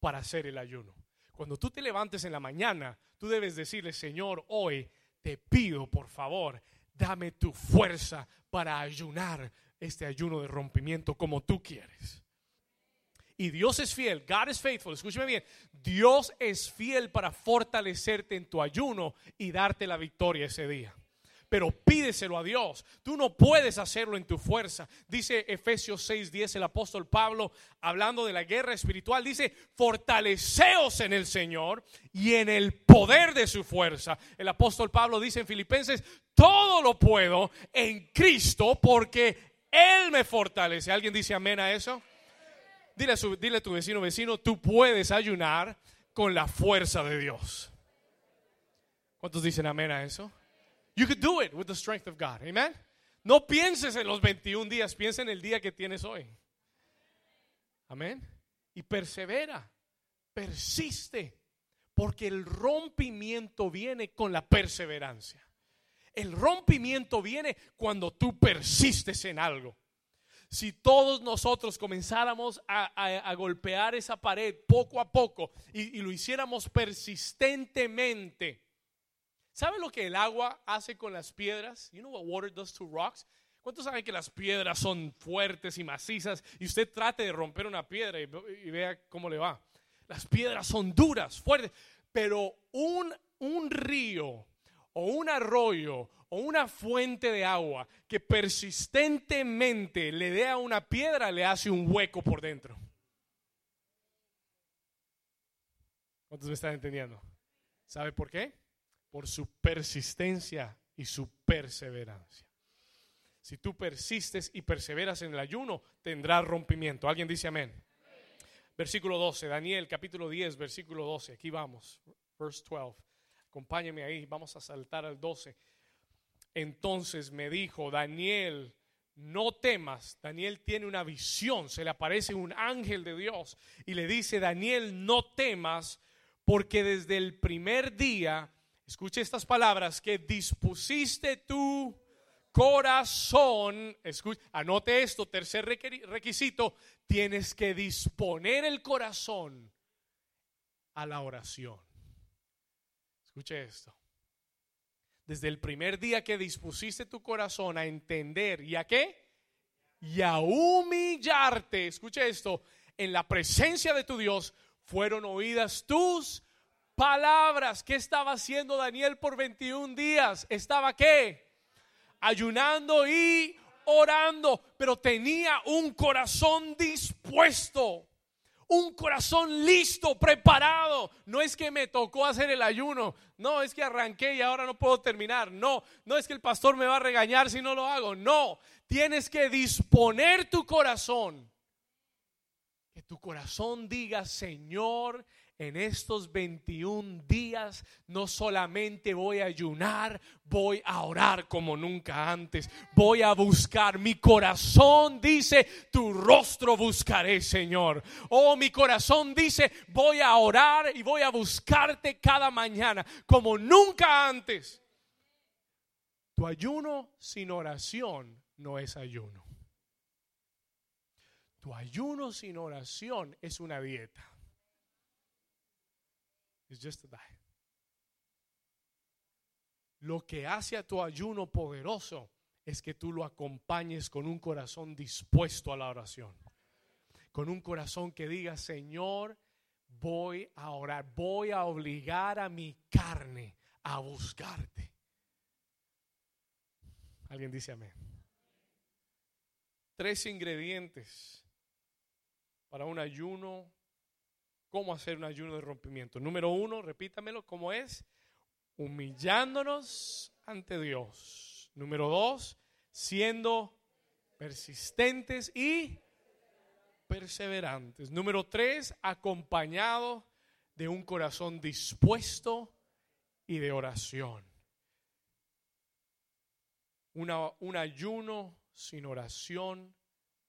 para hacer el ayuno. Cuando tú te levantes en la mañana, tú debes decirle, Señor, hoy te pido, por favor, dame tu fuerza para ayunar este ayuno de rompimiento como tú quieres. Y Dios es fiel, God is faithful, escúcheme bien, Dios es fiel para fortalecerte en tu ayuno y darte la victoria ese día pero pídeselo a Dios. Tú no puedes hacerlo en tu fuerza. Dice Efesios 6:10 el apóstol Pablo, hablando de la guerra espiritual, dice, fortaleceos en el Señor y en el poder de su fuerza. El apóstol Pablo dice en Filipenses, todo lo puedo en Cristo porque Él me fortalece. ¿Alguien dice amén a eso? Dile a, dile a tu vecino, vecino, tú puedes ayunar con la fuerza de Dios. ¿Cuántos dicen amén a eso? You could do it with the strength of God. Amen. No pienses en los 21 días, piensa en el día que tienes hoy. Amén. Y persevera, persiste, porque el rompimiento viene con la perseverancia. El rompimiento viene cuando tú persistes en algo. Si todos nosotros comenzáramos a, golpear esa pared poco a poco y lo hiciéramos persistentemente, ¿Sabe lo que el agua hace con las piedras? You know what water does to rocks? ¿Cuántos saben que las piedras son fuertes y macizas y usted trate de romper una piedra y, vea cómo le va? Las piedras son duras, fuertes, pero un, un río o un arroyo o una fuente de agua que persistentemente le dé a una piedra le hace un hueco por dentro. ¿Cuántos me están entendiendo? ¿Sabe por qué? Por su persistencia y su perseverancia. Si tú persistes y perseveras en el ayuno, tendrás rompimiento. ¿Alguien dice amén? Versículo 12, Daniel capítulo 10, versículo 12. Aquí vamos, verse 12. Acompáñeme ahí, vamos a saltar al 12. Entonces me dijo, Daniel, no temas. Daniel tiene una visión, se le aparece un ángel de Dios y le dice, Daniel, no temas, porque desde el primer día Escuche estas palabras, que dispusiste tu corazón. Anote esto, tercer requisito, tienes que disponer el corazón a la oración. Escuche esto. Desde el primer día que dispusiste tu corazón a entender y a qué? Y a humillarte. Escuche esto. En la presencia de tu Dios fueron oídas tus palabras. ¿Qué estaba haciendo Daniel por 21 días? ¿Estaba qué? Ayunando y orando, pero tenía un corazón dispuesto. Un corazón listo, preparado. No es que me tocó hacer el ayuno. No, es que arranqué y ahora no puedo terminar. No, no es que el pastor me va a regañar si no lo hago. No, tienes que disponer tu corazón. Que tu corazón diga, Señor, en estos 21 días no solamente voy a ayunar, voy a orar como nunca antes. Voy a buscar. Mi corazón dice, tu rostro buscaré, Señor. Oh, mi corazón dice, voy a orar y voy a buscarte cada mañana como nunca antes. Tu ayuno sin oración no es ayuno. Tu ayuno sin oración es una dieta. Just Lo que hace a tu ayuno poderoso es que tú lo acompañes con un corazón dispuesto a la oración. Con un corazón que diga, Señor, voy a orar, voy a obligar a mi carne a buscarte. Alguien dice amén. Tres ingredientes para un ayuno cómo hacer un ayuno de rompimiento. Número uno, repítamelo, ¿cómo es? Humillándonos ante Dios. Número dos, siendo persistentes y perseverantes. Número tres, acompañado de un corazón dispuesto y de oración. un ayuno sin oración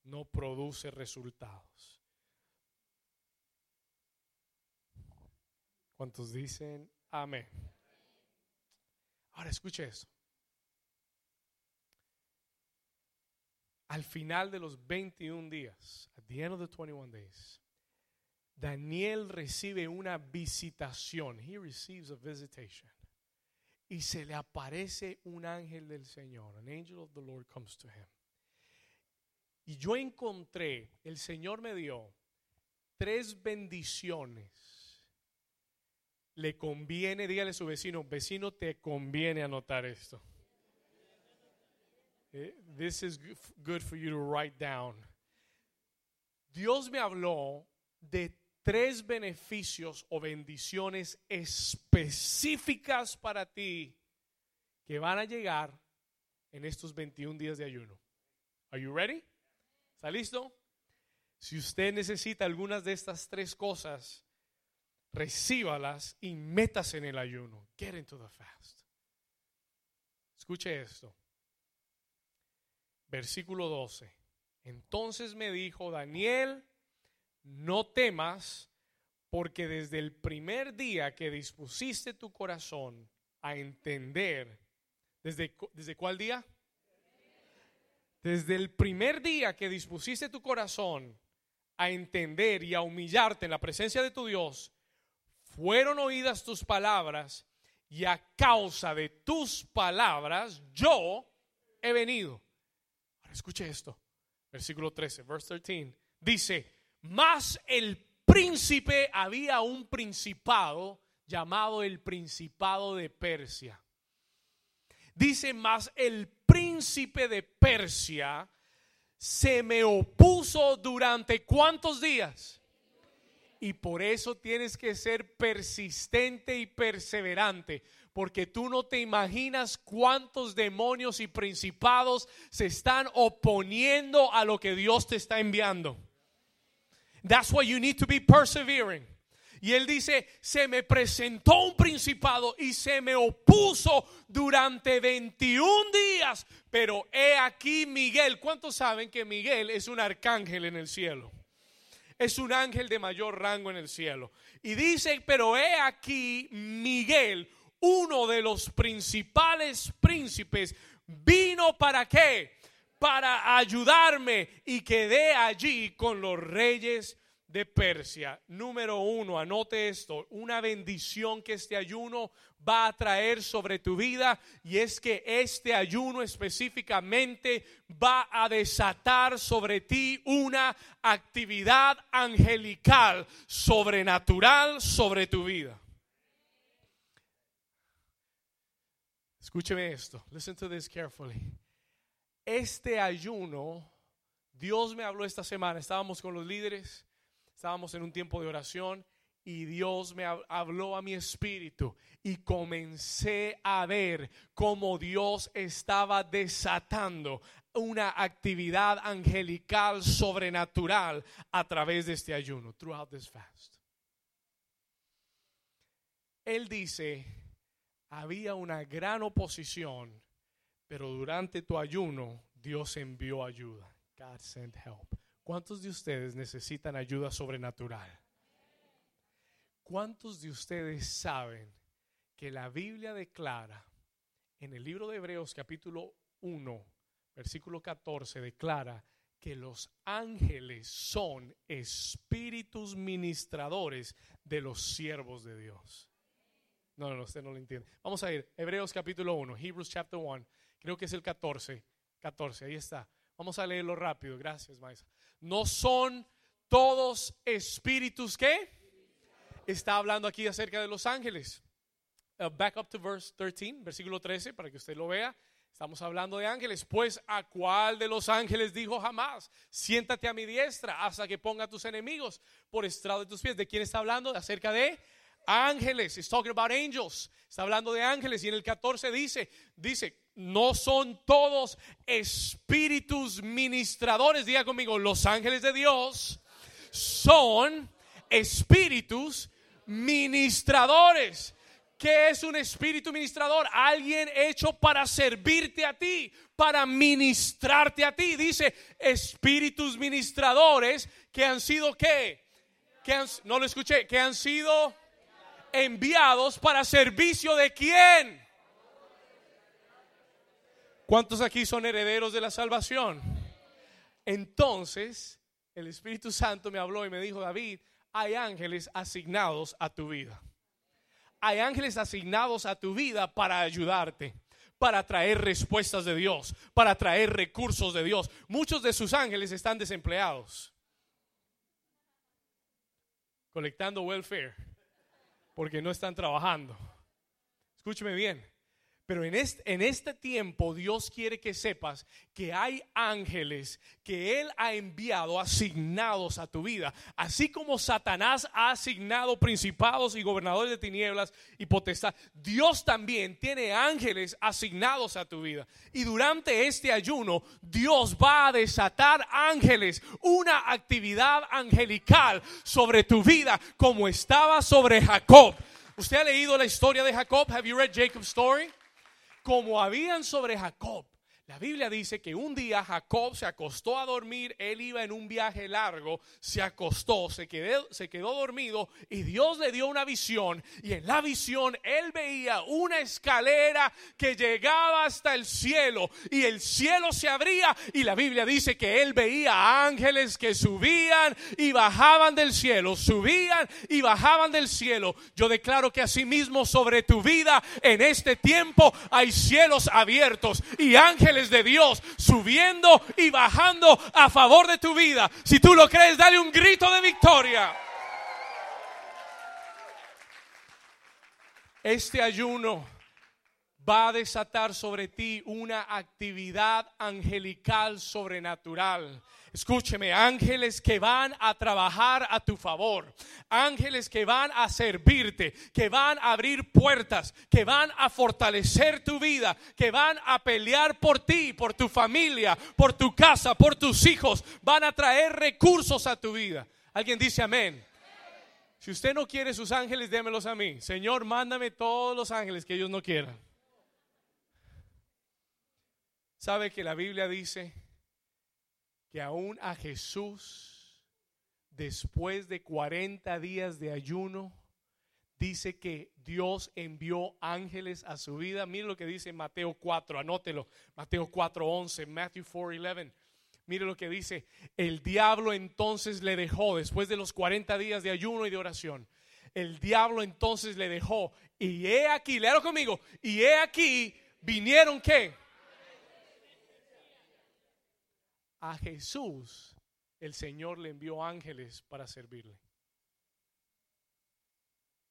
no produce resultados. ¿Cuántos dicen amén? Ahora escuche eso. al final de los 21 días, at the end of the 21 days, Daniel recibe una visitación. He receives a visitation. Y se le aparece un ángel del Señor. An angel of the Lord comes to him. Y yo encontré, el Señor me dio tres bendiciones. Le conviene, dígale a su vecino, vecino, te conviene anotar esto. Eh, this is good for you to write down. Dios me habló de tres beneficios o bendiciones específicas para ti que van a llegar en estos 21 días de ayuno. Are you ready? ¿Está listo? Si usted necesita algunas de estas tres cosas, recíbalas y métase en el ayuno. Get into the fast. Escuche esto. Versículo 12. Entonces me dijo Daniel, no temas, porque desde el primer día que dispusiste tu corazón a entender, ¿desde, desde cuál día? Desde el primer día que dispusiste tu corazón a entender y a humillarte en la presencia de tu Dios, fueron oídas tus palabras y a causa de tus palabras yo he venido. Ahora escuche esto, versículo 13, verse 13, dice, más el príncipe había un principado llamado el principado de Persia. Dice, más el príncipe de Persia se me opuso durante cuántos días. Y por eso tienes que ser persistente y perseverante, porque tú no te imaginas cuántos demonios y principados se están oponiendo a lo que Dios te está enviando. That's why you need to be persevering. Y él dice, se me presentó un principado y se me opuso durante 21 días, pero he aquí Miguel. ¿Cuántos saben que Miguel es un arcángel en el cielo? Es un ángel de mayor rango en el cielo. Y dice, pero he aquí Miguel, uno de los principales príncipes, vino para qué? Para ayudarme y quedé allí con los reyes de Persia. Número uno, anote esto, una bendición que este ayuno va a traer sobre tu vida y es que este ayuno específicamente va a desatar sobre ti una actividad angelical, sobrenatural sobre tu vida. Escúcheme esto, listen to this carefully. Este ayuno, Dios me habló esta semana, estábamos con los líderes estábamos en un tiempo de oración y Dios me habló a mi espíritu y comencé a ver cómo Dios estaba desatando una actividad angelical sobrenatural a través de este ayuno, throughout this fast. Él dice, había una gran oposición, pero durante tu ayuno Dios envió ayuda. God sent help. ¿Cuántos de ustedes necesitan ayuda sobrenatural? ¿Cuántos de ustedes saben que la Biblia declara en el libro de Hebreos capítulo 1, versículo 14, declara que los ángeles son espíritus ministradores de los siervos de Dios? No, no, usted no lo entiende. Vamos a ir, Hebreos capítulo 1, Hebrews chapter 1, creo que es el 14, 14, ahí está. Vamos a leerlo rápido, gracias, maestra no son todos espíritus que está hablando aquí acerca de los ángeles. Uh, back up to verse 13, versículo 13, para que usted lo vea. Estamos hablando de ángeles. Pues a cuál de los ángeles dijo jamás, siéntate a mi diestra hasta que ponga a tus enemigos por estrado de tus pies. ¿De quién está hablando? Acerca de ángeles. He's talking about angels. Está hablando de ángeles. Y en el 14 dice, dice, no son todos espíritus ministradores. Diga conmigo, los ángeles de Dios son espíritus ministradores. ¿Qué es un espíritu ministrador? Alguien hecho para servirte a ti, para ministrarte a ti. Dice espíritus ministradores que han sido qué? Que no lo escuché, que han sido enviados para servicio de quién? ¿Cuántos aquí son herederos de la salvación? Entonces, el Espíritu Santo me habló y me dijo, David, hay ángeles asignados a tu vida. Hay ángeles asignados a tu vida para ayudarte, para traer respuestas de Dios, para traer recursos de Dios. Muchos de sus ángeles están desempleados, colectando welfare, porque no están trabajando. Escúcheme bien. Pero en este, tiempo Dios quiere que sepas que hay ángeles que Él ha enviado asignados a tu vida. Así como Satanás ha asignado principados y gobernadores de tinieblas y potestad, Dios también tiene ángeles asignados a tu vida. Y durante este ayuno Dios va a desatar ángeles, una actividad angelical sobre tu vida como estaba sobre Jacob. ¿Usted ha leído la historia de Jacob? Have you read Jacob's story? Como habían sobre Jacob. La Biblia dice que un día Jacob se acostó a dormir, él iba en un viaje largo, se acostó, se quedó, se quedó dormido y Dios le dio una visión y en la visión él veía una escalera que llegaba hasta el cielo y el cielo se abría y la Biblia dice que él veía ángeles que subían y bajaban del cielo, subían y bajaban del cielo. Yo declaro que asimismo sobre tu vida en este tiempo hay cielos abiertos y ángeles de Dios subiendo y bajando a favor de tu vida. Si tú lo crees, dale un grito de victoria. Este ayuno va a desatar sobre ti una actividad angelical sobrenatural. Escúcheme, ángeles que van a trabajar a tu favor, ángeles que van a servirte, que van a abrir puertas, que van a fortalecer tu vida, que van a pelear por ti, por tu familia, por tu casa, por tus hijos, van a traer recursos a tu vida. ¿Alguien dice amén? Si usted no quiere sus ángeles, démelos a mí. Señor, mándame todos los ángeles que ellos no quieran. ¿Sabe que la Biblia dice que aún a Jesús, después de 40 días de ayuno, dice que Dios envió ángeles a su vida. Mire lo que dice Mateo 4, anótelo. Mateo 4, 11, Matthew 4, 11. Mire lo que dice. El diablo entonces le dejó, después de los 40 días de ayuno y de oración, el diablo entonces le dejó. Y he aquí, léalo conmigo, y he aquí, vinieron qué? A Jesús el Señor le envió ángeles para servirle.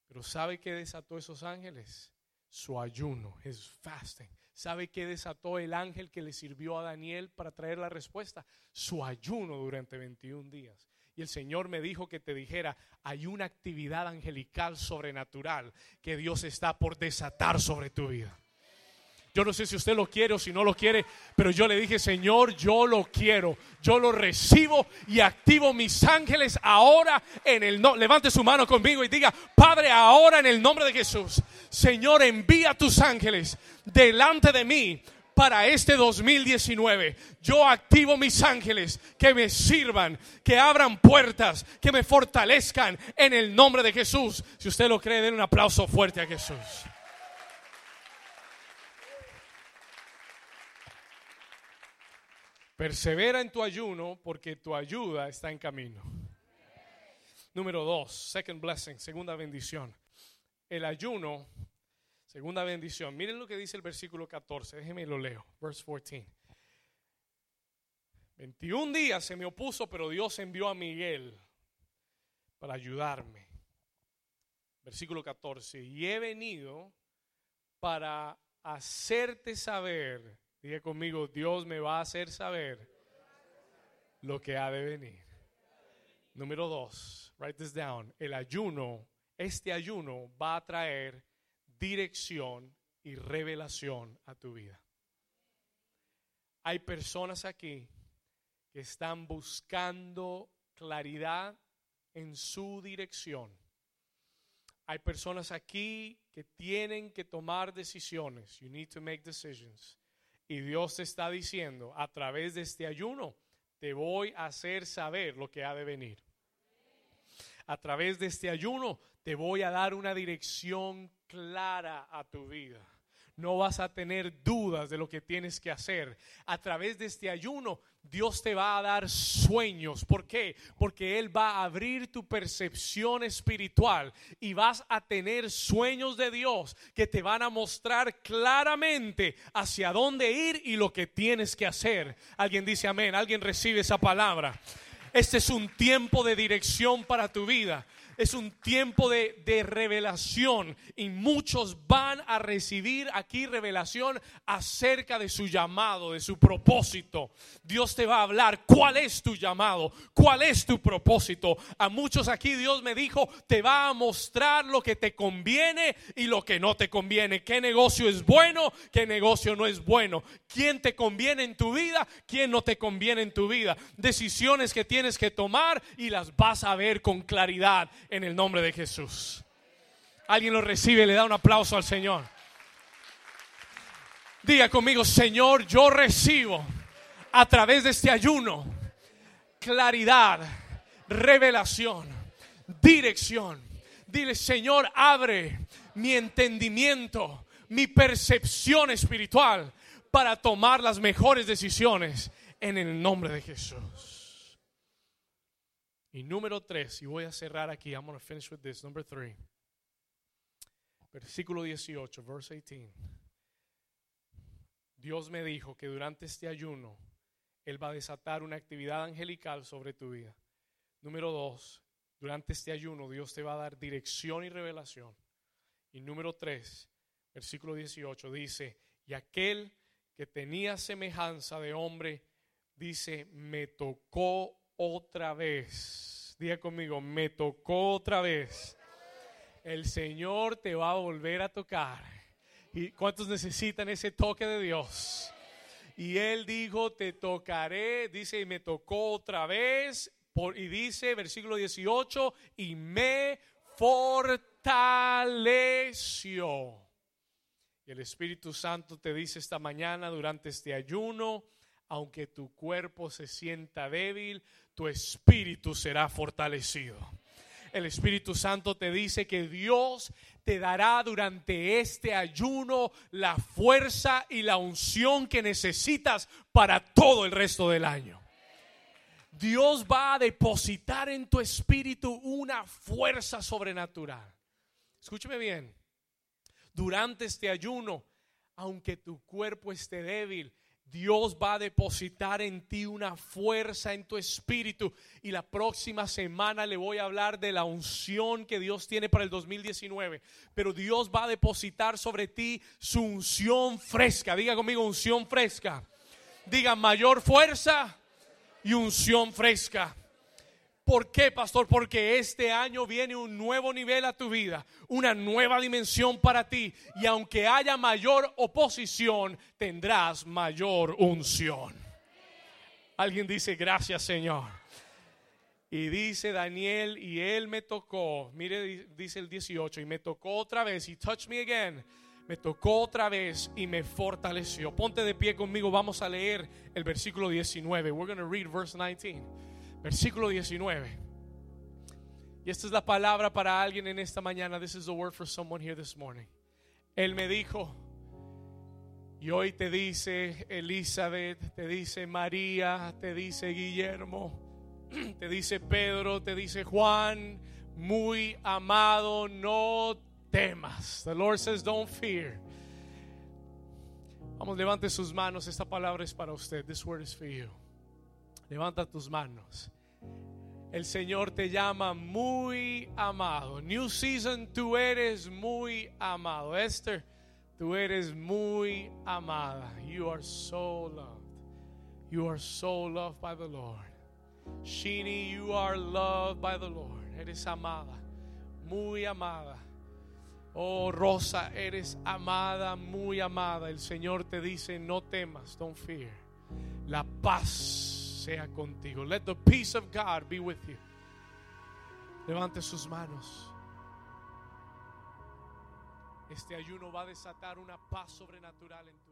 Pero ¿sabe qué desató esos ángeles? Su ayuno, his fasting. ¿Sabe qué desató el ángel que le sirvió a Daniel para traer la respuesta? Su ayuno durante 21 días. Y el Señor me dijo que te dijera, hay una actividad angelical sobrenatural que Dios está por desatar sobre tu vida. Yo no sé si usted lo quiere o si no lo quiere, pero yo le dije, Señor, yo lo quiero, yo lo recibo y activo mis ángeles ahora en el nombre. Levante su mano conmigo y diga, Padre, ahora en el nombre de Jesús, Señor, envía tus ángeles delante de mí para este 2019. Yo activo mis ángeles que me sirvan, que abran puertas, que me fortalezcan en el nombre de Jesús. Si usted lo cree, den un aplauso fuerte a Jesús. Persevera en tu ayuno porque tu ayuda está en camino. Número dos, second blessing, segunda bendición. El ayuno, segunda bendición. Miren lo que dice el versículo 14, déjenme lo leo, verse 14. 21 días se me opuso, pero Dios envió a Miguel para ayudarme. Versículo 14, y he venido para hacerte saber Diga conmigo, Dios me va a hacer saber lo que ha de venir. Número dos, write this down. El ayuno, este ayuno va a traer dirección y revelación a tu vida. Hay personas aquí que están buscando claridad en su dirección. Hay personas aquí que tienen que tomar decisiones. You need to make decisions. Y Dios está diciendo, a través de este ayuno, te voy a hacer saber lo que ha de venir. A través de este ayuno, te voy a dar una dirección clara a tu vida. no vas a tener dudas de lo que tienes que hacer. A través de este ayuno, Dios te va a dar sueños. ¿Por qué? Porque Él va a abrir tu percepción espiritual y vas a tener sueños de Dios que te van a mostrar claramente hacia dónde ir y lo que tienes que hacer. Alguien dice amén, alguien recibe esa palabra. Este es un tiempo de dirección para tu vida es un tiempo de, revelación y muchos van a recibir aquí revelación acerca de su llamado, de su propósito. Dios te va a hablar cuál es tu llamado, cuál es tu propósito. A muchos aquí Dios me dijo, te va a mostrar lo que te conviene y lo que no te conviene. ¿Qué negocio es bueno? ¿Qué negocio no es bueno? ¿Quién te conviene en tu vida? ¿Quién no te conviene en tu vida? Decisiones que tienes que tomar y las vas a ver con claridad en el nombre de Jesús. Alguien lo recibe, le da un aplauso al Señor. Diga conmigo, Señor, yo recibo a través de este ayuno claridad, revelación, dirección. Dile, Señor, abre mi entendimiento, mi percepción espiritual para tomar las mejores decisiones en el nombre de Jesús. Y número tres, y voy a cerrar aquí, I'm going to finish with this, number three. Versículo 18, verse 18. Dios me dijo que durante este ayuno Él va a desatar una actividad angelical sobre tu vida. Número dos, durante este ayuno Dios te va a dar dirección y revelación. Y número tres, versículo 18 dice, y aquel que tenía semejanza de hombre, dice, me tocó otra vez. Diga conmigo, me tocó otra vez. El Señor te va a volver a tocar. ¿Y cuántos necesitan ese toque de Dios? Y Él dijo, te tocaré, dice, y me tocó otra vez. Por, y dice, versículo 18, y me fortaleció. Y el Espíritu Santo te dice esta mañana durante este ayuno, aunque tu cuerpo se sienta débil, tu espíritu será fortalecido. El Espíritu Santo te dice que Dios te dará durante este ayuno la fuerza y la unción que necesitas para todo el resto del año. Dios va a depositar en tu espíritu una fuerza sobrenatural. Escúcheme bien. Durante este ayuno, aunque tu cuerpo esté débil, Dios va a depositar en ti una fuerza en tu espíritu. Y la próxima semana le voy a hablar de la unción que Dios tiene para el 2019. Pero Dios va a depositar sobre ti su unción fresca. Diga conmigo, unción fresca. Diga mayor fuerza y unción fresca. ¿Por qué, pastor? Porque este año viene un nuevo nivel a tu vida, una nueva dimensión para ti. Y aunque haya mayor oposición, tendrás mayor unción. Alguien dice, gracias Señor. Y dice Daniel, y él me tocó, mire, dice el 18, y me tocó otra vez, y touch me again. Me tocó otra vez y me fortaleció. Ponte de pie conmigo, vamos a leer el versículo 19. We're going to read verse 19. Versículo 19. Y esta es la palabra para alguien en esta mañana. This is the word for someone here this morning. Él me dijo, y hoy te dice Elizabeth, te dice María, te dice Guillermo, te dice Pedro, te dice Juan, muy amado, no temas. The Lord says, don't fear. Vamos, levante sus manos. Esta palabra es para usted. This word is for you. Levanta tus manos. El Señor te llama muy amado. New season, tú eres muy amado. Esther, tú eres muy amada. You are so loved. You are so loved by the Lord. Sheeny, you are loved by the Lord. Eres amada, muy amada. Oh Rosa, eres amada, muy amada. El Señor te dice, no temas, don't fear. La paz sea contigo. Let the peace of God be with you. Levante sus manos. Este ayuno va a desatar una paz sobrenatural en tu.